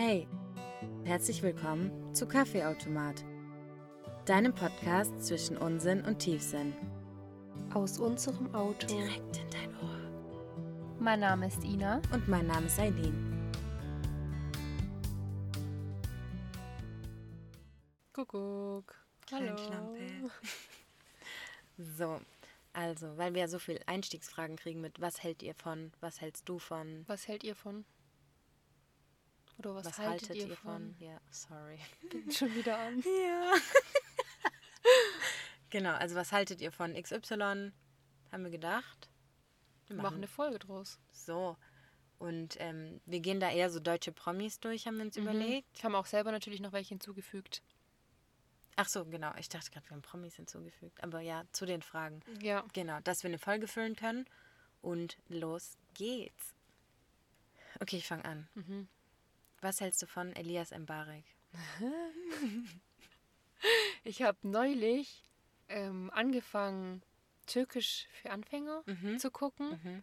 Hey, herzlich willkommen zu Kaffeeautomat, deinem Podcast zwischen Unsinn und Tiefsinn. Aus unserem Auto. Direkt in dein Ohr. Mein Name ist Ina. Und mein Name ist Eileen. Kuckuck. Hallo. Kleinschlampe. So, also, weil wir ja so viel Einstiegsfragen kriegen mit was hält ihr von, was hältst du von, Was hält ihr von? Oder was, was, haltet, haltet ihr von? Ja, sorry. Fängt schon wieder an. Ja. genau, also was haltet ihr von XY? Haben wir gedacht. Wir machen eine Folge draus. So. Und ähm, wir gehen da eher so deutsche Promis durch, haben wir uns überlegt. Ich habe auch selber natürlich noch welche hinzugefügt. Ach so, genau. Ich dachte gerade, wir haben Promis hinzugefügt. Aber ja, zu den Fragen. Ja. Genau, dass wir eine Folge füllen können. Und los geht's. Okay, ich fange an. Mhm. Was hältst du von Elias Mbarek? Ich habe neulich ähm, angefangen, Türkisch für Anfänger zu gucken. Mhm.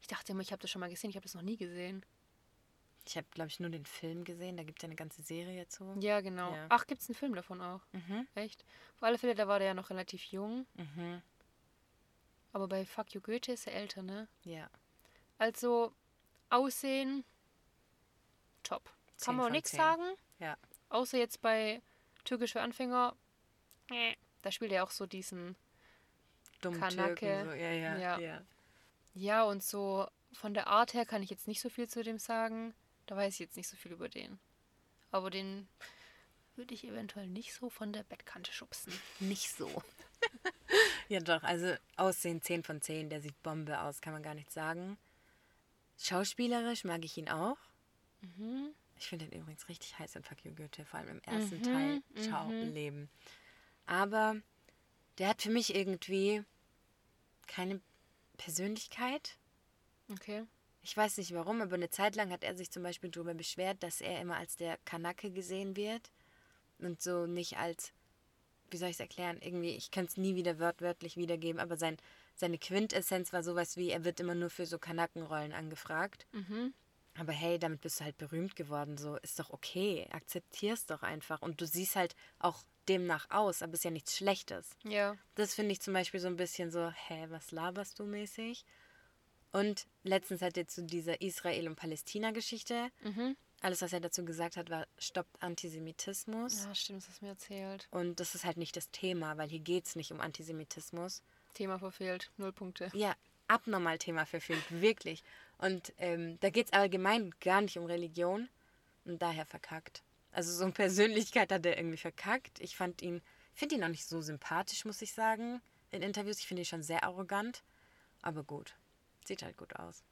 Ich dachte immer, ich habe das schon mal gesehen. Ich habe das noch nie gesehen. Ich habe, glaube ich, nur den Film gesehen. Da gibt es ja eine ganze Serie zu. Ja, genau. Ja. Ach, gibt es einen Film davon auch? Mhm. Echt? Auf alle Fälle, da war der ja noch relativ jung. Mhm. Aber bei Fuck You Goethe ist er älter, ne? Ja. Also, Aussehen, top. Kann man auch nichts sagen. Ja. Außer jetzt bei Türkisch für Anfänger. Da spielt er auch so diesen. Dumm Kanake. Türken. So. Ja, ja, Ja. ja. Ja, und so von der Art her kann ich jetzt nicht so viel zu dem sagen. Da weiß ich jetzt nicht so viel über den. Aber den würde ich eventuell nicht so von der Bettkante schubsen. Nicht so. ja, doch. Also Aussehen 10 von 10. Der sieht Bombe aus, kann man gar nicht sagen. Schauspielerisch mag ich ihn auch. Mhm. Ich finde ihn übrigens richtig heiß in Fuck You Goethe, vor allem im ersten Teil. Schau, Leben. Aber der hat für mich irgendwie keine Persönlichkeit. Okay. Ich weiß nicht warum, aber eine Zeit lang hat er sich zum Beispiel darüber beschwert, dass er immer als der Kanake gesehen wird und so nicht als, wie soll ich es erklären, irgendwie, ich kann es nie wieder wörtwörtlich wiedergeben, aber sein, seine Quintessenz war sowas wie, er wird immer nur für so Kanakenrollen angefragt. Aber hey, damit bist du halt berühmt geworden, so ist doch okay, akzeptier's doch einfach und du siehst halt auch demnach aus, aber ist ja nichts Schlechtes. Ja. Das finde ich zum Beispiel so ein bisschen so, hä, was laberst du mäßig? Und letztens hat er zu dieser Israel- und Palästina-Geschichte, alles, was er dazu gesagt hat, war, stoppt Antisemitismus. Ja, stimmt, das hast du mir erzählt. Und das ist halt nicht das Thema, weil hier geht es nicht um Antisemitismus. Thema verfehlt. Null Punkte. Ja, abnormal Thema verfehlt, wirklich. Und ähm, da geht es allgemein gar nicht um Religion und daher verkackt. Also so eine Persönlichkeit hat er irgendwie verkackt. Ich fand ihn, finde ihn auch nicht so sympathisch, muss ich sagen, in Interviews. Ich finde ihn schon sehr arrogant, aber gut. Sieht halt gut aus.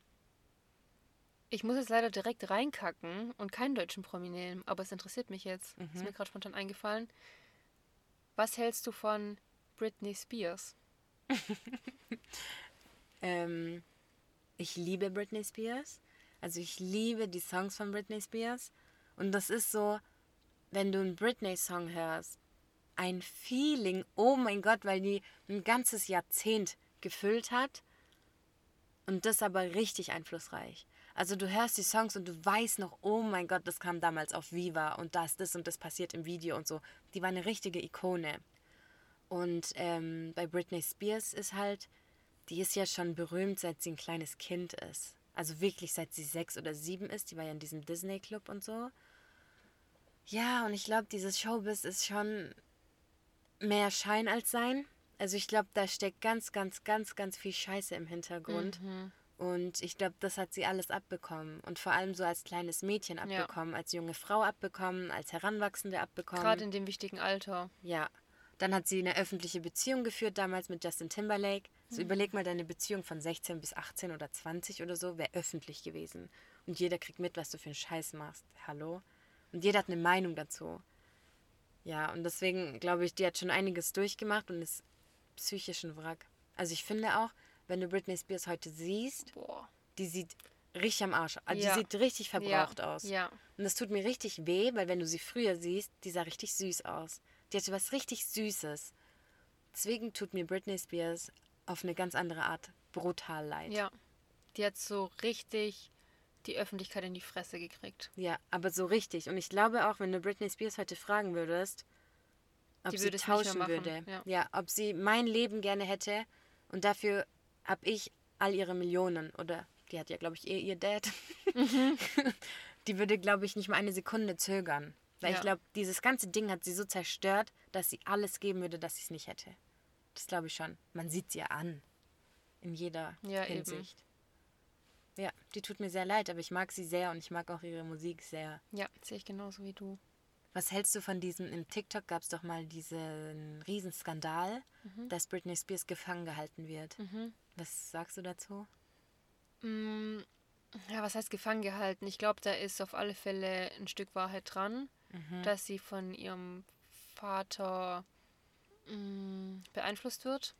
Ich muss jetzt leider direkt reinkacken und keinen deutschen Promi nehmen, aber es interessiert mich jetzt. Ist mir gerade spontan eingefallen. Was hältst du von Britney Spears? Ähm, ich liebe Britney Spears. Also ich liebe die Songs von Britney Spears. Und das ist so, wenn du einen Britney-Song hörst, ein Feeling, oh mein Gott, weil die ein ganzes Jahrzehnt gefüllt hat. Und das aber richtig einflussreich. Also du hörst die Songs und du weißt noch, oh mein Gott, das kam damals auf Viva und das, das und das passiert im Video und so. Die war eine richtige Ikone. Und ähm, bei Britney Spears ist halt, die ist ja schon berühmt, seit sie ein kleines Kind ist. Also wirklich seit sie sechs oder sieben ist. Die war ja in diesem Disney-Club und so. Ja, und ich glaube, dieses Showbiz ist schon mehr Schein als Sein. Also ich glaube, da steckt ganz, ganz, ganz, ganz viel Scheiße im Hintergrund. Und ich glaube, das hat sie alles abbekommen. Und vor allem so als kleines Mädchen abbekommen, als junge Frau abbekommen, als Heranwachsende abbekommen. Gerade in dem wichtigen Alter. Ja. Dann hat sie eine öffentliche Beziehung geführt, damals mit Justin Timberlake. So überleg mal, deine Beziehung von 16 bis 18 oder 20 oder so wäre öffentlich gewesen. Und jeder kriegt mit, was du für einen Scheiß machst. Hallo? Und jeder hat eine Meinung dazu. Ja, und deswegen glaube ich, die hat schon einiges durchgemacht und ist psychisch ein Wrack. Also ich finde auch, wenn du Britney Spears heute siehst, Boah. die sieht richtig am Arsch. Also Ja. Die sieht richtig verbraucht Ja, aus. ja. Und das tut mir richtig weh, weil wenn du sie früher siehst, die sah richtig süß aus. Die hatte was richtig Süßes. Deswegen tut mir Britney Spears auf eine ganz andere Art brutal leid. Ja. Die hat so richtig die Öffentlichkeit in die Fresse gekriegt. Ja, aber so richtig. Und ich glaube auch, wenn du Britney Spears heute fragen würdest, ob Die sie würde tauschen würde. ja. ja, ob sie mein Leben gerne hätte und dafür habe ich all ihre Millionen oder die hat ja, glaube ich, eh ihr Dad. Mhm. die würde, glaube ich, nicht mal eine Sekunde zögern. Weil ich Ja. glaube, dieses ganze Ding hat sie so zerstört, dass sie alles geben würde, dass sie es nicht hätte. Das glaube ich schon. Man sieht sie ja an. In jeder Ja, eben. Hinsicht. Ja, die tut mir sehr leid, aber ich mag sie sehr und ich mag auch ihre Musik sehr. Ja, sehe ich genauso wie du. Was hältst du von diesem, im TikTok gab es doch mal diesen Riesenskandal, Mhm. dass Britney Spears gefangen gehalten wird. Was sagst du dazu? Mm, Ja, was heißt gefangen gehalten? Ich glaube, da ist auf alle Fälle ein Stück Wahrheit dran, Mhm. dass sie von ihrem Vater beeinflusst wird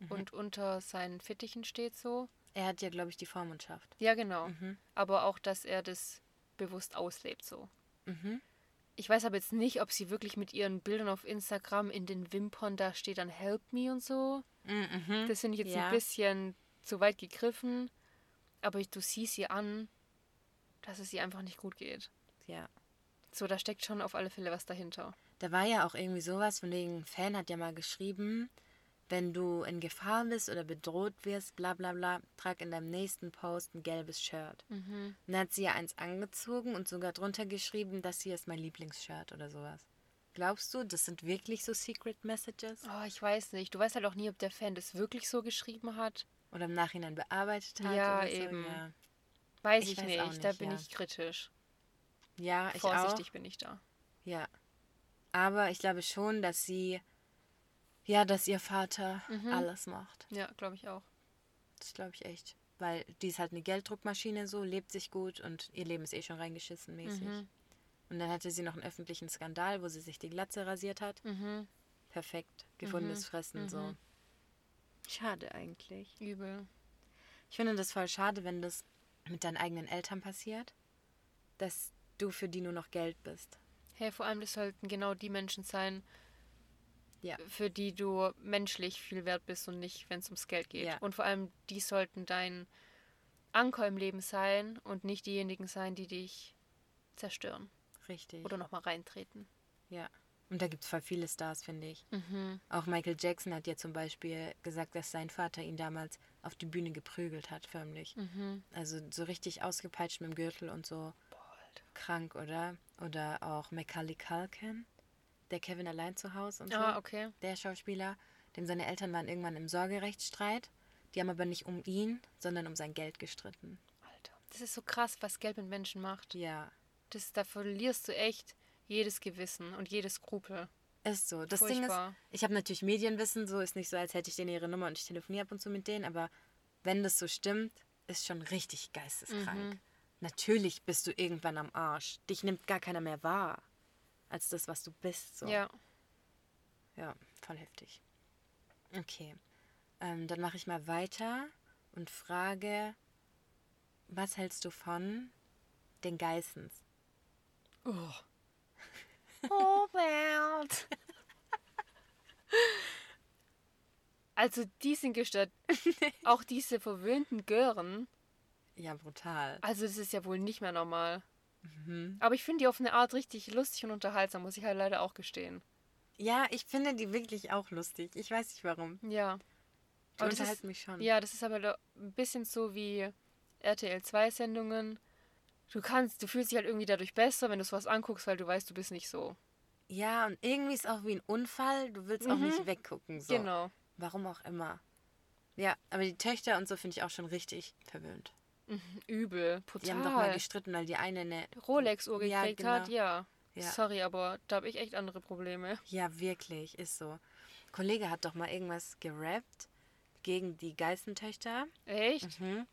Mhm. und unter seinen Fittichen steht so. Er hat ja, glaube ich, die Vormundschaft. Ja, genau. Mhm. Aber auch, dass er das bewusst auslebt so. Mhm. Ich weiß aber jetzt nicht, ob sie wirklich mit ihren Bildern auf Instagram in den Wimpern, da steht dann Help Me und so. Mhm. Das finde ich jetzt Ja. ein bisschen zu weit gegriffen. Aber du siehst ihr an, dass es ihr einfach nicht gut geht. Ja. So, da steckt schon auf alle Fälle was dahinter. Da war ja auch irgendwie sowas, von wegen, ein Fan hat ja mal geschrieben, wenn du in Gefahr bist oder bedroht wirst, bla bla bla, trag in deinem nächsten Post ein gelbes Shirt. Und dann hat sie ja eins angezogen und sogar drunter geschrieben, das hier ist mein Lieblingsshirt oder sowas. Glaubst du, das sind wirklich so Secret Messages? Oh, ich weiß nicht. Du weißt halt auch nie, ob der Fan das wirklich so geschrieben hat. Oder im Nachhinein bearbeitet hat? Ja, oder so? eben. Ja, Weiß Ich ich, weiß nicht. auch Da nicht, bin ja. ich kritisch. ja ich Vorsichtig auch. bin ich da. Ja. Aber ich glaube schon, dass sie, ja, dass ihr Vater Mhm. alles macht. Ja, glaube ich auch. Das glaube ich echt. Weil die ist halt eine Gelddruckmaschine so, lebt sich gut und ihr Leben ist eh schon reingeschissen mäßig. Mhm. Und dann hatte sie noch einen öffentlichen Skandal, wo sie sich die Glatze rasiert hat. Mhm. Perfekt. Gefundenes Fressen so. Schade eigentlich. Übel. Ich finde das voll schade, wenn das mit deinen eigenen Eltern passiert, dass du für die nur noch Geld bist. Hey, vor allem, das sollten genau die Menschen sein, Ja. für die du menschlich viel wert bist und nicht, wenn es ums Geld geht. Ja. Und vor allem, die sollten dein Anker im Leben sein und nicht diejenigen sein, die dich zerstören Richtig. oder nochmal reintreten. Ja. Und da gibt es voll viele Stars, finde ich. Mhm. Auch Michael Jackson hat ja zum Beispiel gesagt, dass sein Vater ihn damals auf die Bühne geprügelt hat, förmlich. Mhm. Also so richtig ausgepeitscht mit dem Gürtel und so. Krank, oder? Oder auch Macaulay Culkin, der Kevin allein zu Hause und so. Ah, okay. Der Schauspieler, dem seine Eltern waren irgendwann im Sorgerechtsstreit. Die haben aber nicht um ihn, sondern um sein Geld gestritten. Alter. Das ist so krass, was Geld mit Menschen macht. Ja, Das, da verlierst du echt jedes Gewissen und jedes Skrupel. ist so. Das Furchtbar. Ding ist, ich habe natürlich Medienwissen, so ist nicht so, als hätte ich denen ihre Nummer und ich telefoniere ab und zu mit denen, aber wenn das so stimmt, ist schon richtig geisteskrank. Mhm. Natürlich bist du irgendwann am Arsch. Dich nimmt gar keiner mehr wahr, als das, was du bist. So. Ja. Ja, voll heftig. Okay. Ähm, dann mache ich mal weiter und frage, was hältst du von den Geissens? Oh. oh, Welt. Also, die sind gestört. Auch diese verwöhnten Gören. Ja, brutal. Also, das ist ja wohl nicht mehr normal. Mhm. Aber ich finde die auf eine Art richtig lustig und unterhaltsam, muss ich halt leider auch gestehen. Ja, ich finde die wirklich auch lustig. Ich weiß nicht warum. Ja. Die Aber das unterhalten ist- mich schon. Ja, das ist aber ein bisschen so wie RTL 2 Sendungen. Du kannst, du fühlst dich halt irgendwie dadurch besser, wenn du sowas anguckst, weil du weißt, du bist nicht so. Ja, und irgendwie ist auch wie ein Unfall. Du willst auch Mhm. nicht weggucken. So. Genau. Warum auch immer. Ja, aber die Töchter und so finde ich auch schon richtig verwöhnt. Übel. Die haben doch mal Brutal. gestritten, weil die eine eine. Rolex-Uhr Ja, gekriegt genau. hat, ja. Ja. Sorry, aber da habe ich echt andere Probleme. Ja, wirklich, ist so. Ein Kollege hat doch mal irgendwas gerappt gegen die Geißentöchter. Echt? Mhm.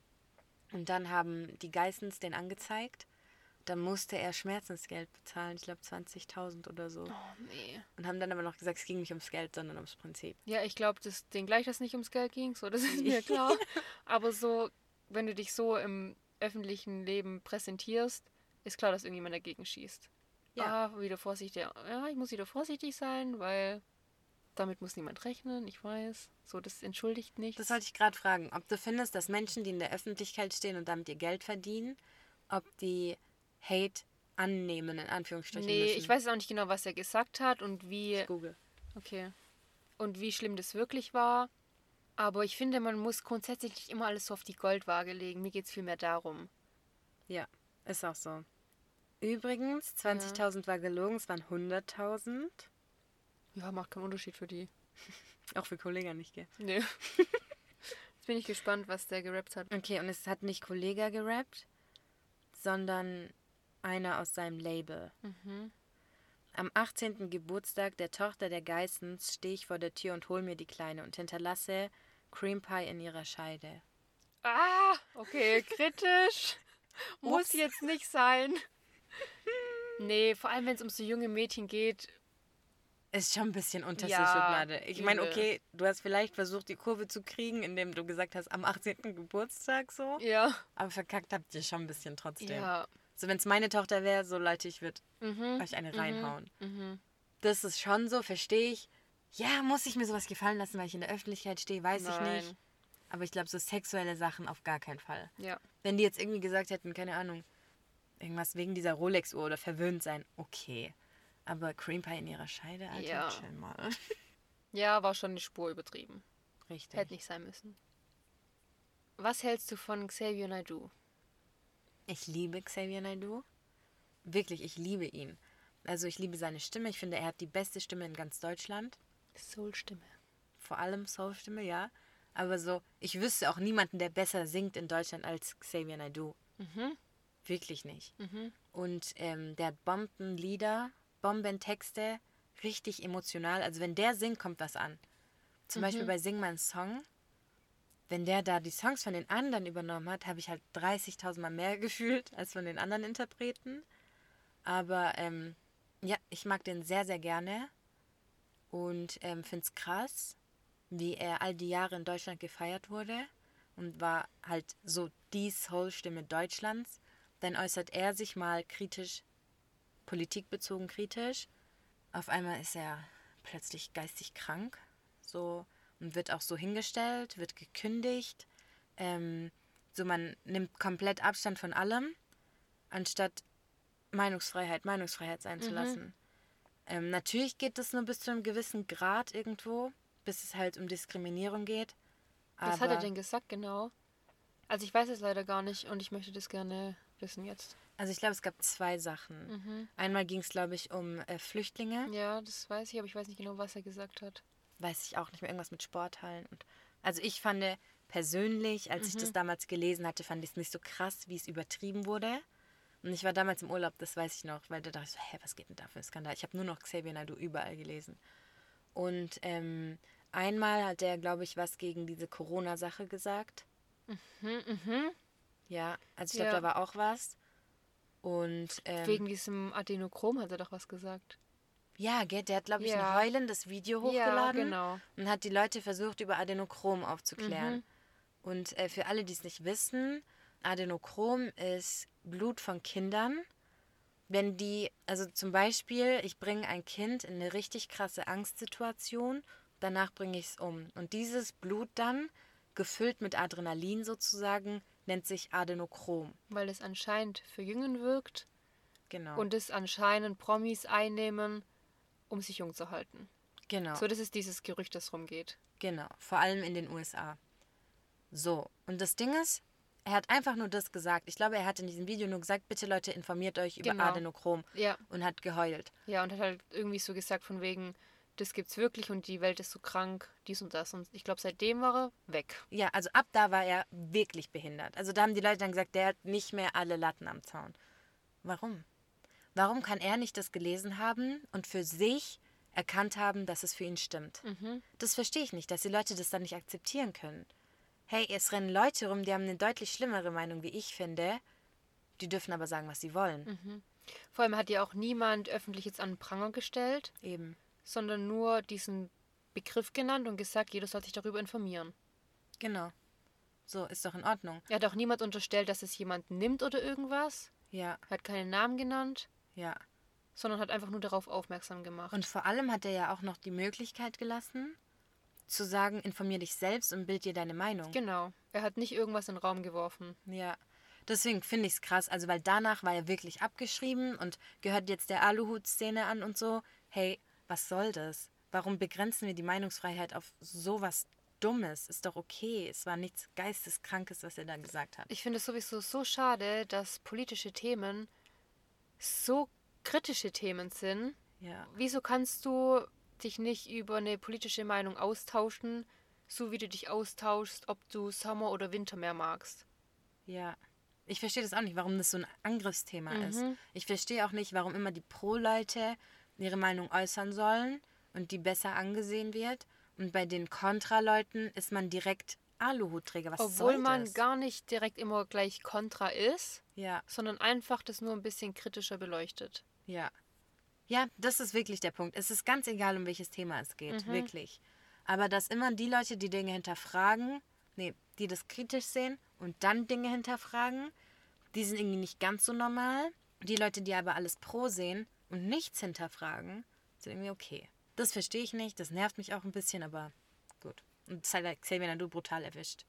Und dann haben die Geissens den angezeigt. Dann musste er Schmerzensgeld bezahlen, ich glaube 20.000 oder so. Oh, nee. Und haben dann aber noch gesagt, es ging nicht ums Geld, sondern ums Prinzip. Ja, ich glaube, dass denen gleich das nicht ums Geld ging, so, das ist mir klar. aber so, wenn du dich so im öffentlichen Leben präsentierst, ist klar, dass irgendjemand dagegen schießt. Ja. Ah, wieder vorsichtig. Ja, ich muss wieder vorsichtig sein, weil damit muss niemand rechnen, ich weiß. So, das entschuldigt nichts. Das wollte ich gerade fragen, ob du findest, dass Menschen, die in der Öffentlichkeit stehen und damit ihr Geld verdienen, ob die Hate annehmen, in Anführungsstrichen. Nee, müssen. ich weiß auch nicht genau, was er gesagt hat und wie. Ich google. Okay. Und wie schlimm das wirklich war. Aber ich finde, man muss grundsätzlich nicht immer alles so auf die Goldwaage legen. Mir geht es vielmehr darum. Ja, ist auch so. Übrigens, 20.000 war gelogen, es waren 100.000. Ja, macht keinen Unterschied für die. Auch für Kollegen nicht, gell? Nee. Jetzt bin ich gespannt, was der gerappt hat. Okay, und es hat nicht Kollega gerappt, sondern einer aus seinem Label. Mhm. Am 18. Geburtstag der Tochter der Geissens stehe ich vor der Tür und hol mir die Kleine und hinterlasse Cream Pie in ihrer Scheide. Ah, okay, kritisch. Muss jetzt nicht sein. Nee, vor allem wenn es um so junge Mädchen geht. Ist schon ein bisschen unterste Ja, Schublade. Ich meine, okay, du hast vielleicht versucht, die Kurve zu kriegen, indem du gesagt hast, am 18. Geburtstag so. Ja. Aber verkackt habt ihr schon ein bisschen trotzdem. Ja. So, wenn es meine Tochter wäre, so Leute, ich würde Mhm. euch eine reinhauen. Mhm. Das ist schon so, verstehe ich. Ja, muss ich mir sowas gefallen lassen, weil ich in der Öffentlichkeit stehe, weiß ich Nein. nicht. Aber ich glaube, so sexuelle Sachen auf gar keinen Fall. Ja. Wenn die jetzt irgendwie gesagt hätten, keine Ahnung, irgendwas wegen dieser Rolex-Uhr oder verwöhnt sein, okay. Aber Cream Pie in ihrer Scheide, Alter, Ja. chill mal. Ja, war schon eine Spur übertrieben. Richtig. Hätte nicht sein müssen. Was hältst du von Xavier Naidoo? Ich liebe Xavier Naidoo. Wirklich, ich liebe ihn. Also ich liebe seine Stimme. Ich finde, er hat die beste Stimme in ganz Deutschland. Soul-Stimme. Vor allem Soul-Stimme, ja. Aber so, ich wüsste auch niemanden, der besser singt in Deutschland als Xavier Naidoo. Mhm. Wirklich nicht. Mhm. Und ähm, der hat Bombenlieder, Bombentexte, richtig emotional. Also wenn der singt, kommt was an. Zum Beispiel bei Sing mein Song. Wenn der da die Songs von den anderen übernommen hat, habe ich halt 30.000 Mal mehr gefühlt als von den anderen Interpreten. Aber ähm, ja, ich mag den sehr, sehr gerne und ähm, finde es krass, wie er all die Jahre in Deutschland gefeiert wurde und war halt so die Soul-Stimme Deutschlands. Dann äußert er sich mal kritisch, politikbezogen kritisch. Auf einmal ist er plötzlich geistig krank, so und wird auch so hingestellt, wird gekündigt. Ähm, so man nimmt komplett Abstand von allem, anstatt Meinungsfreiheit Meinungsfreiheit sein zu lassen. Ähm, natürlich geht das nur bis zu einem gewissen Grad irgendwo, bis es halt um Diskriminierung geht. Was hat er denn gesagt genau? Also ich weiß es leider gar nicht und ich möchte das gerne wissen jetzt. Also ich glaube, es gab zwei Sachen. Mhm. Einmal ging es, glaube ich, um äh, Flüchtlinge. Ja, das weiß ich, aber ich weiß nicht genau, was er gesagt hat. Weiß ich auch nicht mehr, irgendwas mit Sporthallen. Und, also ich fand persönlich, als ich das damals gelesen hatte, fand ich es nicht so krass, wie es übertrieben wurde. Und ich war damals im Urlaub, das weiß ich noch, weil da dachte ich so, hä, was geht denn da für ein Skandal? Ich habe nur noch Xavier Naidoo überall gelesen. Und ähm, einmal hat er, glaube ich, was gegen diese Corona-Sache gesagt. Mhm, mhm. Ja, also ich glaube, Ja. da war auch was. Und ähm, Wegen diesem Adenochrom hat er doch was gesagt. ja, gell, der hat, glaube ich, Ja. ein heulendes Video Ja, hochgeladen genau. und hat die Leute versucht, über Adenochrom aufzuklären. Mhm. Und äh, für alle, die es nicht wissen, Adenochrom ist Blut von Kindern. Wenn die, also zum Beispiel, ich bringe ein Kind in eine richtig krasse Angstsituation, danach bringe ich es um. Und dieses Blut dann, gefüllt mit Adrenalin sozusagen, nennt sich Adenochrom. Weil es anscheinend verjüngen wirkt Genau. und es anscheinend Promis einnehmen, um sich jung zu halten. genau. So, das ist dieses Gerücht, das rumgeht. Genau, vor allem in den USA. So, und das Ding ist, er hat einfach nur das gesagt. Ich glaube, er hat in diesem Video nur gesagt, bitte Leute, informiert euch über Genau. Adenochrom Ja, und hat geheult. ja, und hat halt irgendwie so gesagt von wegen, das gibt's wirklich und die Welt ist so krank, dies und das. Und ich glaube, seitdem war er weg. Ja, also ab da war er wirklich behindert. Also da haben die Leute dann gesagt, der hat nicht mehr alle Latten am Zaun. Warum? Warum kann er nicht das gelesen haben und für sich erkannt haben, dass es für ihn stimmt? Mhm. Das verstehe ich nicht, dass die Leute das dann nicht akzeptieren können. Hey, es rennen Leute rum, die haben eine deutlich schlimmere Meinung, wie ich finde. Die dürfen aber sagen, was sie wollen. Vor allem hat ja auch niemand öffentlich jetzt an den Pranger gestellt, Eben. sondern nur diesen Begriff genannt und gesagt, jeder soll sich darüber informieren. Genau. So, ist doch in Ordnung. Er hat auch niemand unterstellt, dass es jemand nimmt oder irgendwas. Ja, Er hat keinen Namen genannt, ja. sondern hat einfach nur darauf aufmerksam gemacht. Und vor allem hat er ja auch noch die Möglichkeit gelassen, zu sagen, informier dich selbst und bild dir deine Meinung. genau. Er hat nicht irgendwas in den Raum geworfen. Ja, Deswegen finde ich es krass, also weil danach war er wirklich abgeschrieben und gehört jetzt der Aluhut-Szene an und so. Hey, was soll das? Warum begrenzen wir die Meinungsfreiheit auf sowas Dummes? Ist doch okay. Es war nichts Geisteskrankes, was er da gesagt hat. Ich finde es sowieso so schade, dass politische Themen so kritische Themen sind. Ja. Wieso kannst du dich nicht über eine politische Meinung austauschen, so wie du dich austauschst, ob du Sommer oder Winter mehr magst? Ja. Ich verstehe das auch nicht, warum das so ein Angriffsthema Mhm. ist. Ich verstehe auch nicht, warum immer die Pro-Leute ihre Meinung äußern sollen und die besser angesehen wird. Und bei den Kontra-Leuten ist man direkt Aluhutträger. Was Obwohl man gar nicht direkt immer gleich kontra ist, Ja, sondern einfach das nur ein bisschen kritischer beleuchtet. ja. Ja, das ist wirklich der Punkt. Es ist ganz egal, um welches Thema es geht. Wirklich. Aber dass immer die Leute, die Dinge hinterfragen, nee, die das kritisch sehen und dann Dinge hinterfragen, die sind irgendwie nicht ganz so normal. Die Leute, die aber alles pro sehen und nichts hinterfragen, sind irgendwie okay. Das verstehe ich nicht, das nervt mich auch ein bisschen, aber gut. Und das hat Xavier Nadu brutal erwischt.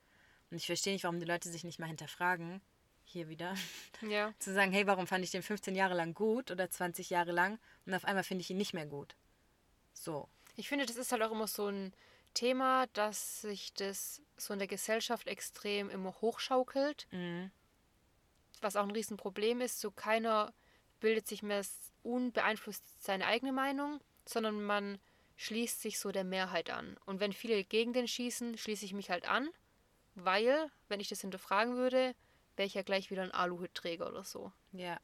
Und ich verstehe nicht, warum die Leute sich nicht mal hinterfragen. Hier wieder. Ja. Zu sagen, hey, warum fand ich den 15 Jahre lang gut oder 20 Jahre lang und auf einmal finde ich ihn nicht mehr gut. So. Ich finde, das ist halt auch immer so ein Thema, dass sich das so in der Gesellschaft extrem immer hochschaukelt. Mhm. Was auch ein Riesenproblem ist. So keiner bildet sich mehr unbeeinflusst seine eigene Meinung, sondern man schließt sich so der Mehrheit an. Und wenn viele gegen den schießen, schließe ich mich halt an, weil, wenn ich das hinterfragen würde, wäre ich ja gleich wieder ein Aluhutträger oder so. Ja.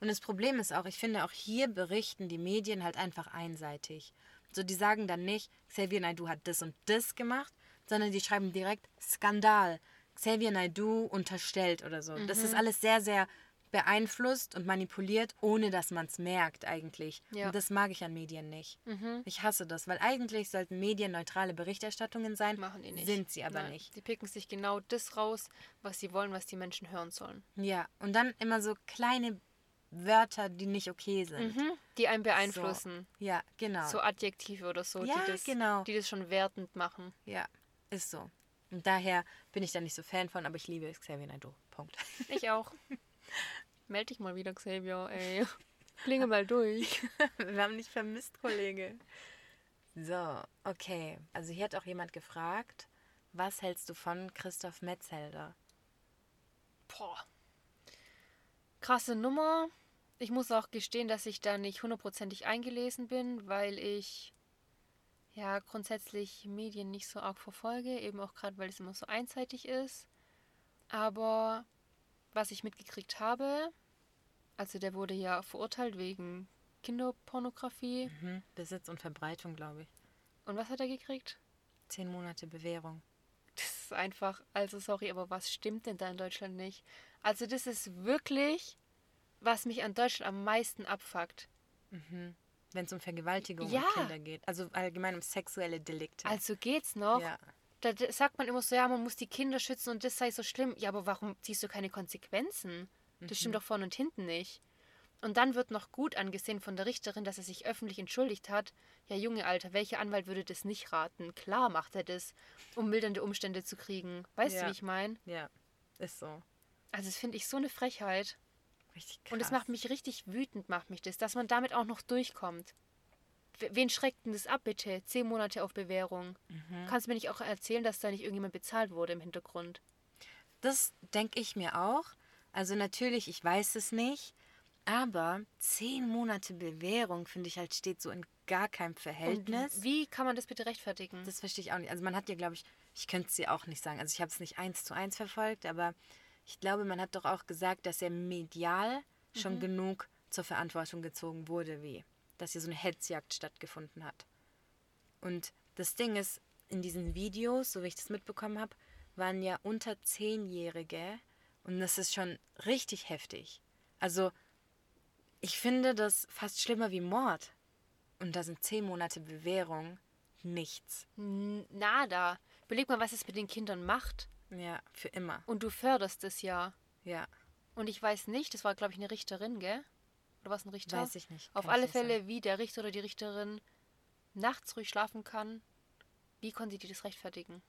Und das Problem ist auch, ich finde, auch hier berichten die Medien halt einfach einseitig. So, die sagen dann nicht, Xavier Naidoo hat das und das gemacht, sondern die schreiben direkt Skandal. Xavier Naidoo unterstellt oder so. Das Mhm. ist alles sehr, sehr beeinflusst und manipuliert, ohne dass man es merkt eigentlich. Ja. Mhm. Und das mag ich an Medien nicht. Ich hasse das, weil eigentlich sollten Medien neutrale Berichterstattungen sein. Machen die nicht. Sind sie aber Nein, nicht. Die picken sich genau das raus, was sie wollen, was die Menschen hören sollen. Ja, und dann immer so kleine Wörter, die nicht okay sind. Die einen beeinflussen. Ja, genau. So Adjektive oder so, Ja, die, das, genau. die das schon wertend machen. Ja, ist so. Und daher bin ich da nicht so Fan von, aber ich liebe Xavier Naidoo. Punkt. Ich auch. Meld dich mal wieder, Xavier, ey. Klinge mal durch. Wir haben nicht vermisst, Kollege. So, okay. Also hier hat auch jemand gefragt, was hältst du von Christoph Metzelder? Boah. Krasse Nummer. Ich muss auch gestehen, dass ich da nicht hundertprozentig eingelesen bin, weil ich ja grundsätzlich Medien nicht so arg verfolge, eben auch gerade, weil es immer so einseitig ist. Aber was ich mitgekriegt habe, also der wurde ja verurteilt wegen Kinderpornografie. Mhm. Besitz und Verbreitung, glaube ich. Und was hat er gekriegt? Zehn Monate Bewährung. Das ist einfach, also sorry, aber was stimmt denn da in Deutschland nicht? Also das ist wirklich, was mich an Deutschland am meisten abfuckt. Wenn es um Vergewaltigung Ja. und Kinder geht. Also allgemein um sexuelle Delikte. Also geht's noch? ja. Da sagt man immer so, ja, man muss die Kinder schützen und das sei so schlimm. Ja, aber warum ziehst du keine Konsequenzen? Das stimmt doch vorne und hinten nicht. Und dann wird noch gut angesehen von der Richterin, dass er sich öffentlich entschuldigt hat. Ja, Junge, Alter, welcher Anwalt würde das nicht raten? Klar macht er das, um mildernde Umstände zu kriegen. Weißt Ja. du, wie ich meine? Ja, ist so. Also, das finde ich so eine Frechheit. Richtig krass. Und es macht mich richtig wütend, macht mich das, dass man damit auch noch durchkommt. Wen schreckt denn das ab, bitte? Zehn Monate auf Bewährung. Mhm. Kannst du mir nicht auch erzählen, dass da nicht irgendjemand bezahlt wurde im Hintergrund? Das denke ich mir auch. Also natürlich, ich weiß es nicht. Aber zehn Monate Bewährung, finde ich halt, steht so in gar keinem Verhältnis. Und wie kann man das bitte rechtfertigen? Das verstehe ich auch nicht. Also man hat ja, glaube ich, ich könnte es dir auch nicht sagen. Also ich habe es nicht eins zu eins verfolgt, aber ich glaube, man hat doch auch gesagt, dass er medial schon Mhm. genug zur Verantwortung gezogen wurde, wie dass hier so eine Hetzjagd stattgefunden hat. Und das Ding ist, in diesen Videos, so wie ich das mitbekommen habe, waren ja unter Zehnjährige und das ist schon richtig heftig. Also ich finde das fast schlimmer wie Mord. Und da sind zehn Monate Bewährung nichts. Nada. Überleg mal, was es mit den Kindern macht. Ja, für immer. Und du förderst es ja. Ja, Und ich weiß nicht, das war, glaube ich, eine Richterin, gell? Oder was ein Richter? weiß ich nicht. Auf alle nicht sagen. Fälle, wie der Richter oder die Richterin nachts ruhig schlafen kann. Wie konnte die das rechtfertigen?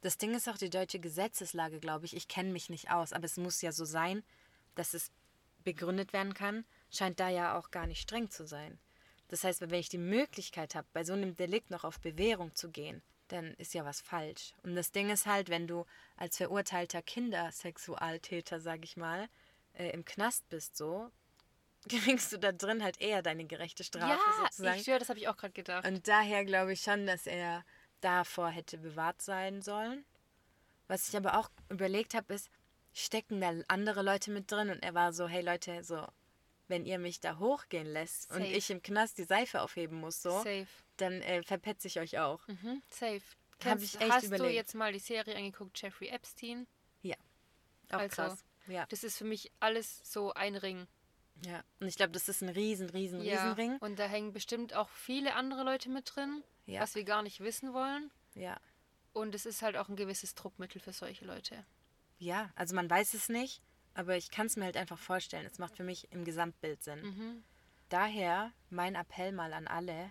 Das Ding ist auch die deutsche Gesetzeslage, glaube ich. Ich kenne mich nicht aus, aber es muss ja so sein, dass es begründet werden kann. Scheint da ja auch gar nicht streng zu sein. Das heißt, wenn ich die Möglichkeit habe, bei so einem Delikt noch auf Bewährung zu gehen, dann ist ja was falsch. Und das Ding ist halt, wenn du als verurteilter Kindersexualtäter, sag ich mal, äh, im Knast bist, so, kriegst du da drin halt eher deine gerechte Strafe ja, sozusagen. ich schwöre, das habe ich auch gerade gedacht. Und daher glaube ich schon, dass er davor hätte bewahrt sein sollen. Was ich aber auch überlegt habe, ist, stecken da andere Leute mit drin? Und er war so, hey Leute, so, wenn ihr mich da hochgehen lässt und Safe. ich im Knast die Seife aufheben muss, so, Safe. Dann äh, verpetze ich euch auch. Mhm, safe. Hab ich echt hast du überlegt. jetzt mal die Serie angeguckt, Jeffrey Epstein? Auch Also, krass. Ja, Das ist für mich alles so ein Ring. ja. Und ich glaube, das ist ein riesen, riesen, Ja, Riesenring. und da hängen bestimmt auch viele andere Leute mit drin, Ja, was wir gar nicht wissen wollen. ja. Und es ist halt auch ein gewisses Druckmittel für solche Leute. Ja, also man weiß es nicht, aber ich kann es mir halt einfach vorstellen. Es macht für mich im Gesamtbild Sinn. Mhm. Daher mein Appell mal an alle,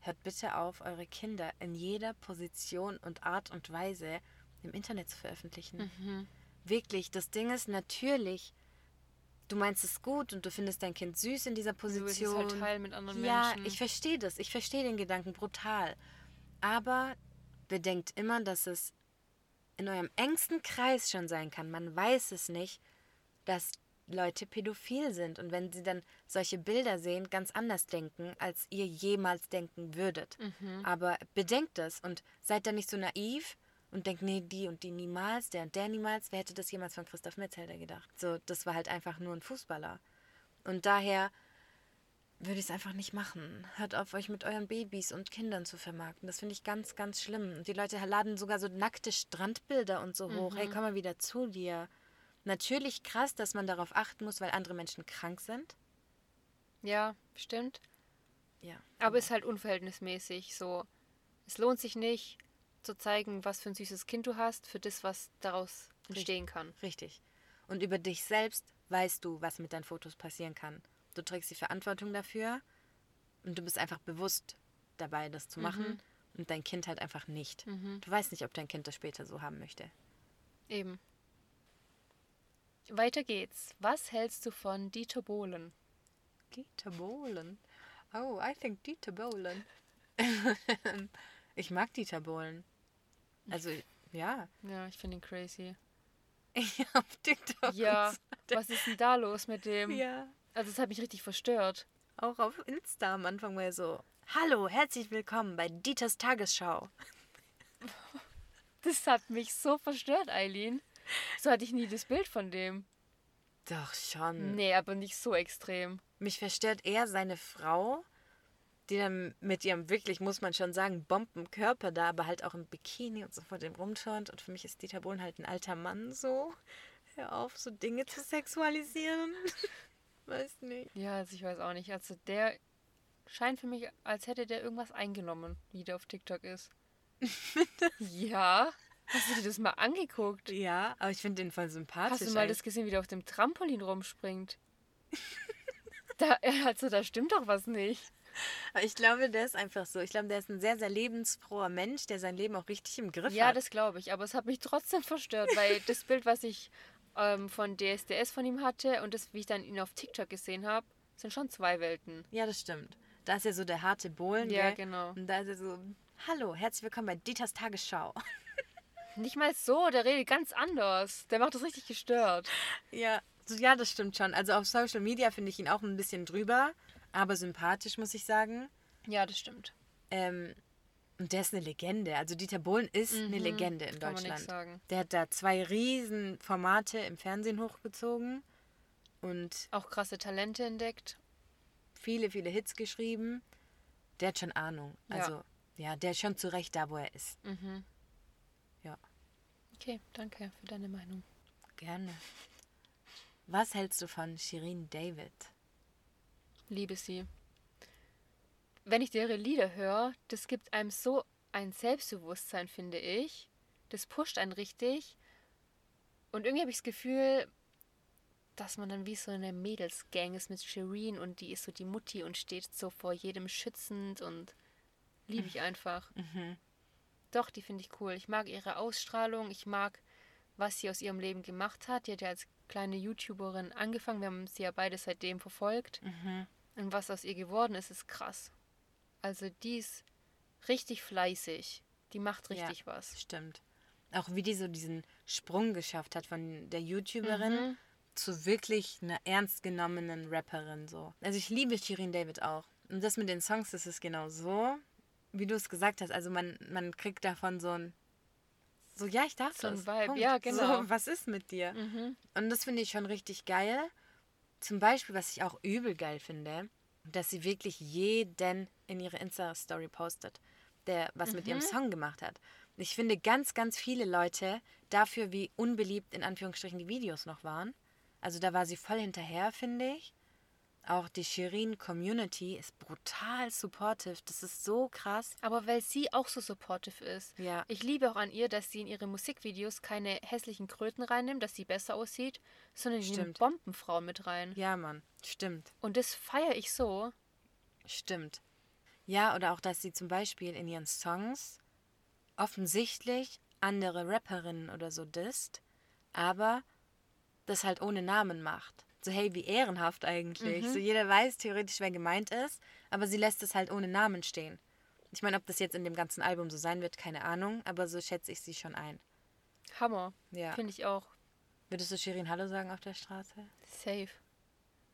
hört bitte auf, eure Kinder in jeder Position und Art und Weise im Internet zu veröffentlichen. Mhm. Wirklich, das Ding ist natürlich, du meinst es gut und du findest dein Kind süß in dieser Du es Position. halt teilen mit anderen ja, Menschen. ich verstehe das. Ich verstehe den Gedanken brutal. Aber bedenkt immer, dass es in eurem engsten Kreis schon sein kann. Man weiß es nicht, dass Leute pädophil sind und wenn sie dann solche Bilder sehen, ganz anders denken, als ihr jemals denken würdet. Mhm. Aber bedenkt das und seid dann nicht so naiv und denkt, nee, die und die niemals, der und der niemals. Wer hätte das jemals von Christoph Metzelder gedacht? So, das war halt einfach nur ein Fußballer. Und daher würde ich es einfach nicht machen. Hört auf, euch mit euren Babys und Kindern zu vermarkten. Das finde ich ganz, ganz schlimm. Und die Leute laden sogar so nackte Strandbilder und so hoch. Hey, komm mal wieder zu dir. Natürlich krass, dass man darauf achten muss, weil andere Menschen krank sind. Ja, stimmt. Ja. Aber ist halt unverhältnismäßig. So, es lohnt sich nicht zu zeigen, was für ein süßes Kind du hast, für das, was daraus entstehen kann. Richtig. Und über dich selbst weißt du, was mit deinen Fotos passieren kann. Du trägst die Verantwortung dafür und du bist einfach bewusst dabei, das zu machen und dein Kind halt einfach nicht. Mhm. Du weißt nicht, ob dein Kind das später so haben möchte. Eben. Weiter geht's. Was hältst du von Dieter Bohlen? Dieter Bohlen. Oh, I think Dieter Bohlen. ich mag Dieter Bohlen. Also, ja. Ja, ich finde ihn crazy. Ich hab TikTok. Ja, so. was ist denn da los mit dem? Ja. Also, das hat mich richtig verstört. Auch auf Insta am Anfang war er so: Hallo, herzlich willkommen bei Dieters Tagesschau. Das hat mich so verstört, Eileen. So hatte ich nie das Bild von dem. Doch schon. Nee, aber nicht so extrem. Mich verstört eher seine Frau, die dann mit ihrem wirklich, muss man schon sagen, Bombenkörper da, aber halt auch im Bikini und so vor dem rumturnt. Und für mich ist Dieter Bohlen halt ein alter Mann so. Hör auf, so Dinge zu sexualisieren. Weiß nicht. Ja, also ich weiß auch nicht. Also der scheint für mich, als hätte der irgendwas eingenommen, wie der auf TikTok ist. ja. Hast du dir das mal angeguckt? Ja, aber ich finde den voll sympathisch. Hast du mal das gesehen, wie der auf dem Trampolin rumspringt? da, also da stimmt doch was nicht. Aber ich glaube, der ist einfach so. Ich glaube, der ist ein sehr, sehr lebensfroher Mensch, der sein Leben auch richtig im Griff Ja, hat. das glaube ich. Aber es hat mich trotzdem verstört, weil das Bild, was ich ähm, von DSDS von ihm hatte und das, wie ich dann ihn auf TikTok gesehen habe, sind schon zwei Welten. Ja, das stimmt. Da ist ja so der harte Bohlen, Ja, gell? genau. Und da ist er so, hallo, herzlich willkommen bei Dieters Tagesschau. Nicht mal so, der redet ganz anders. Der macht das richtig gestört. Ja, so, ja, das stimmt schon. Also auf Social Media finde ich ihn auch ein bisschen drüber, aber sympathisch, muss ich sagen. Ja, das stimmt. Ähm, und der ist eine Legende. Also Dieter Bohlen ist eine Legende in Mhm. kann man Deutschland. sagen. Der hat da zwei riesen Formate im Fernsehen hochgezogen und Auch krasse Talente entdeckt. viele, viele Hits geschrieben. Der hat schon Ahnung. Ja. Also, ja, der ist schon zu Recht da, wo er ist. Mhm. Okay, danke für deine Meinung. gerne. Was hältst du von Shirin David? Liebe sie. Wenn ich ihre Lieder höre, das gibt einem so ein Selbstbewusstsein, finde ich. Das pusht einen richtig. Und irgendwie habe ich das Gefühl, dass man dann wie so eine Mädelsgang ist mit Shireen und die ist so die Mutti und steht so vor jedem schützend und liebe ich einfach. Doch, die finde ich cool. Ich mag ihre Ausstrahlung. Ich mag, was sie aus ihrem Leben gemacht hat. Die hat ja als kleine YouTuberin angefangen. Wir haben sie ja beide seitdem verfolgt. Mhm. Und was aus ihr geworden ist, ist krass. Also die ist richtig fleißig. Die macht richtig was. Stimmt. Auch wie die so diesen Sprung geschafft hat von der YouTuberin Mhm. zu wirklich einer ernst genommenen Rapperin so. Also ich liebe Shirin David auch. Und das mit den Songs, das ist genau so, wie du es gesagt hast. Also man, man kriegt davon so ein so, ja, ich darf So ein das. Vibe. Punkt. Ja, genau. So, was ist mit dir? Mhm. Und das finde ich schon richtig geil. Zum Beispiel, was ich auch übel geil finde, dass sie wirklich jeden in ihre Insta-Story postet, der was mit Mhm. ihrem Song gemacht hat. Ich finde ganz, ganz viele Leute dafür, wie unbeliebt in Anführungsstrichen die Videos noch waren. Also da war sie voll hinterher, finde ich. Auch die Shirin-Community ist brutal supportive. Das ist so krass. Aber weil sie auch so supportive ist. Ja. Ich liebe auch an ihr, dass sie in ihre Musikvideos keine hässlichen Kröten reinnimmt, dass sie besser aussieht, sondern die nimmt. Bombenfrau mit rein. Ja, Mann. Stimmt. Und das feiere ich so. Stimmt. Ja, oder auch, dass sie zum Beispiel in ihren Songs offensichtlich andere Rapperinnen oder so disst, aber das halt ohne Namen macht. So, hey, wie ehrenhaft eigentlich. So, jeder weiß theoretisch, wer gemeint ist, aber sie lässt es halt ohne Namen stehen. Ich meine, ob das jetzt in dem ganzen Album so sein wird, keine Ahnung, aber so schätze ich sie schon ein. Hammer. Ja. Finde ich auch. Würdest du Shirin Hallo sagen auf der Straße? Safe.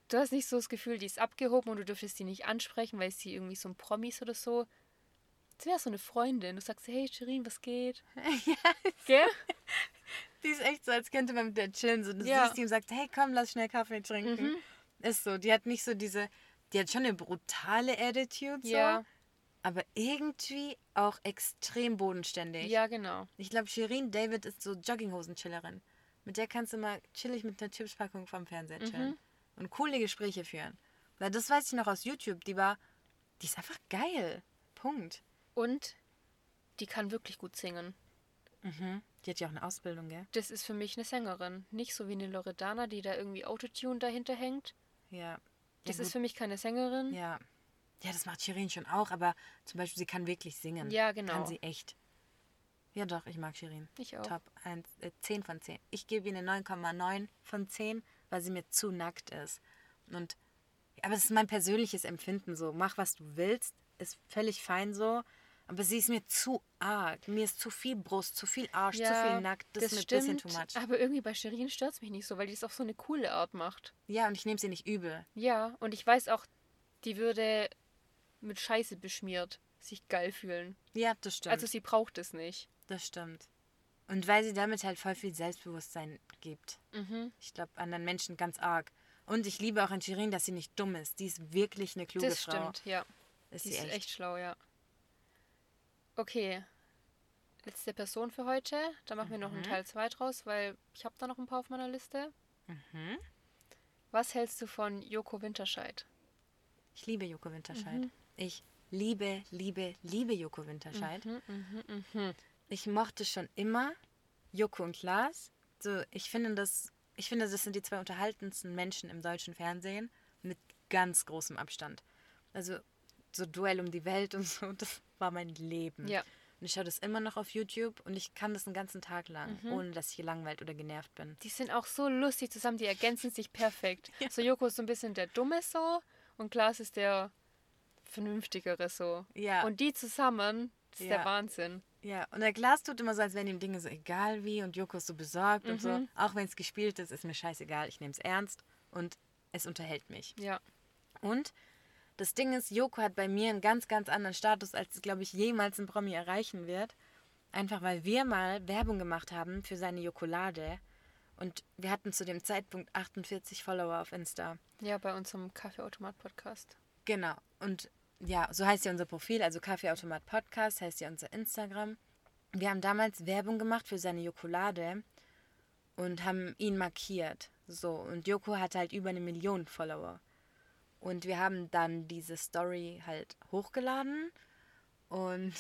Du hast nicht so das Gefühl, die ist abgehoben und du dürftest die nicht ansprechen, weil sie irgendwie so ein Promis oder so. Das wäre so eine Freundin. Du sagst, hey Shirin, was geht? ja, Gell? Die ist echt so, als könnte man mit der chillen. So, du Ja. siehst die und sagst, hey, komm, lass schnell Kaffee trinken. Mhm. Ist so. Die hat nicht so diese, die hat schon eine brutale Attitude, so, Ja. aber irgendwie auch extrem bodenständig. Ja, genau. Ich glaube, Shirin David ist so Jogginghosen-Chillerin. Mit der kannst du mal chillig mit einer Chipspackung vom Fernseher chillen. Mhm. Und coole Gespräche führen. Weil das weiß ich noch aus YouTube. Die war, die ist einfach geil. Punkt. Und die kann wirklich gut singen. Mhm. Die hat ja auch eine Ausbildung, gell? Das ist für mich eine Sängerin. Nicht so wie eine Loredana, die da irgendwie Autotune dahinter hängt. Ja. Das ja, ist für mich keine Sängerin. Ja. Ja, das macht Shirin schon auch, aber zum Beispiel, sie kann wirklich singen. Ja, genau. Kann sie echt. Ja, doch, ich mag Shirin. Ich auch. Top 1, äh, 10 von 10. Ich gebe ihr eine 9,9 von 10, weil sie mir zu nackt ist. Und, aber es ist mein persönliches Empfinden so. Mach, was du willst, ist völlig fein so. Aber sie ist mir zu arg. Mir ist zu viel Brust, zu viel Arsch, zu viel nackt. Das, ist mir ein bisschen too much. Aber irgendwie bei Shirin stört es mich nicht so, weil die es auf so eine coole Art macht. Ja, und ich nehme sie nicht übel. Ja, und ich weiß auch, die würde mit Scheiße beschmiert sich geil fühlen. Ja, das stimmt. Also sie braucht es nicht. Das stimmt. Und weil sie damit halt voll viel Selbstbewusstsein gibt. Mhm. Ich glaube, anderen Menschen ganz arg. Und ich liebe auch an Shirin, dass sie nicht dumm ist. Die ist wirklich eine kluge Das Frau. stimmt, ja. Ist Die sie ist echt. echt schlau, ja. Okay. Letzte Person für heute. Da machen wir noch einen Mhm. Teil 2 draus, weil ich habe da noch ein paar auf meiner Liste. Mhm. Was hältst du von Joko Winterscheid? Ich liebe Joko Winterscheid. Mhm. Ich liebe, liebe, liebe Joko Winterscheid. Mhm, mhm, mhm. Ich mochte schon immer Joko und Klaas. So, ich finde das, ich finde, das sind die zwei unterhaltendsten Menschen im deutschen Fernsehen mit ganz großem Abstand. Also so Duell um die Welt und so, das war mein Leben. Ja. Und ich schaue das immer noch auf YouTube und ich kann das einen ganzen Tag lang, Mhm. ohne dass ich gelangweilt oder genervt bin. Die sind auch so lustig zusammen, die ergänzen sich perfekt. So Joko ist so ein bisschen der Dumme so und Klaas ist der Vernünftigere so. Ja. Und die zusammen, das ist Ja. der Wahnsinn. Ja, und der Glas tut immer so, als wären ihm Dinge so egal wie und Joko ist so besorgt und so. Mhm. Auch wenn es gespielt ist, ist mir scheißegal. Ich nehme es ernst und es unterhält mich. Ja. Und das Ding ist, Joko hat bei mir einen ganz, ganz anderen Status, als es, glaube ich, jemals ein Promi erreichen wird. Einfach weil wir mal Werbung gemacht haben für seine Jokolade. Und wir hatten zu dem Zeitpunkt 48 Follower auf Insta. Ja, bei unserem Kaffeeautomat-Podcast. Genau. Und ja, so heißt ja unser Profil, also Kaffeeautomat Podcast, heißt ja unser Instagram. Wir haben damals Werbung gemacht für seine Jokolade und haben ihn markiert. So, und Joko hat halt über eine Million Follower. Und wir haben dann diese Story halt hochgeladen und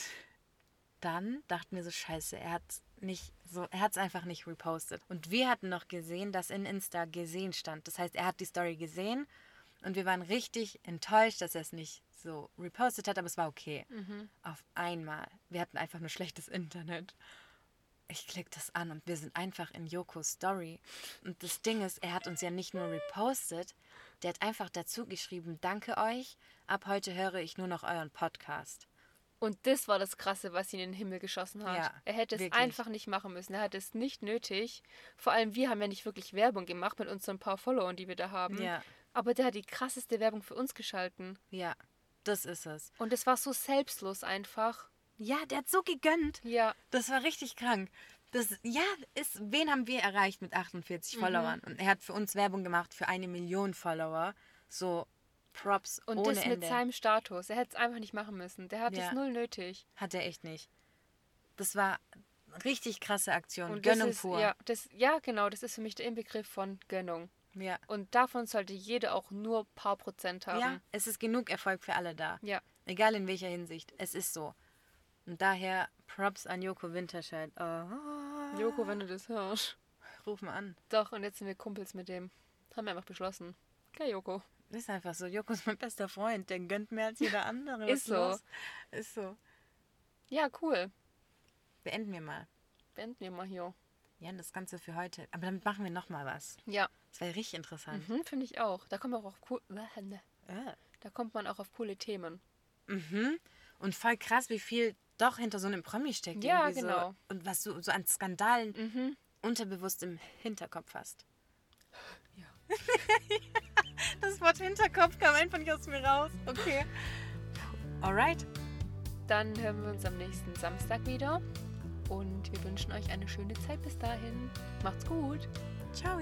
dann dachten wir so, scheiße, er hat nicht so, er hat es einfach nicht repostet. Und wir hatten noch gesehen, dass in Insta gesehen stand. Das heißt, er hat die Story gesehen und wir waren richtig enttäuscht, dass er es nicht so repostet hat, aber es war okay. Mhm. Auf einmal. Wir hatten einfach nur schlechtes Internet. Ich klicke das an und wir sind einfach in Yokos Story. Und das Ding ist, er hat uns ja nicht nur repostet, der hat einfach dazu geschrieben, danke euch, ab heute höre ich nur noch euren Podcast. Und das war das Krasse, was ihn in den Himmel geschossen hat. Ja, er hätte es wirklich. einfach nicht machen müssen. Er hatte es nicht nötig. Vor allem wir haben ja nicht wirklich Werbung gemacht mit unseren paar Followern, die wir da haben. Ja. Aber der hat die krasseste Werbung für uns geschalten. Ja, das ist es. Und es war so selbstlos einfach. Ja, der hat so gegönnt. Ja, Das war richtig krank. Das, ja, ist, wen haben wir erreicht mit 48 Followern? Und er hat für uns Werbung gemacht für eine Million Follower. So Props und ohne das mit Ende. seinem Status. Er hätte es einfach nicht machen müssen. Der hat Ja. es null nötig. Hat er echt nicht. Das war richtig krasse Aktion. Und Gönnung ist, pur. Ja, das, ja, genau. Das ist für mich der Inbegriff von Gönnung. ja. Und davon sollte jeder auch nur ein paar Prozent haben. Ja, es ist genug Erfolg für alle da. Ja. Egal in welcher Hinsicht. Es ist so. Und daher Props an Joko Winterscheid. Oh. Joko, wenn du das hörst. Ruf mal an. Doch, und jetzt sind wir Kumpels mit dem. Haben wir einfach beschlossen. Klar, Joko. Ist einfach so. Joko ist mein bester Freund. Der gönnt mehr als jeder andere. Was Ist so. los? Ist so. Ja, cool. Beenden wir mal. Beenden wir mal hier. Ja, das Ganze für heute. Aber damit machen wir noch mal was. Ja, Das wäre richtig interessant. mhm, finde ich auch. Da kommt man auch auf cool, Äh. da kommt man auch auf coole Themen. Mhm. Und voll krass, wie viel doch hinter so einem Promi steckt. Ja, irgendwie genau. So. Und was du so an Skandalen Mhm. unterbewusst im Hinterkopf hast. Ja. das Wort Hinterkopf kam einfach nicht aus mir raus. Okay. Alright. Dann hören wir uns am nächsten Samstag wieder. Und wir wünschen euch eine schöne Zeit bis dahin. Macht's gut. Ciao.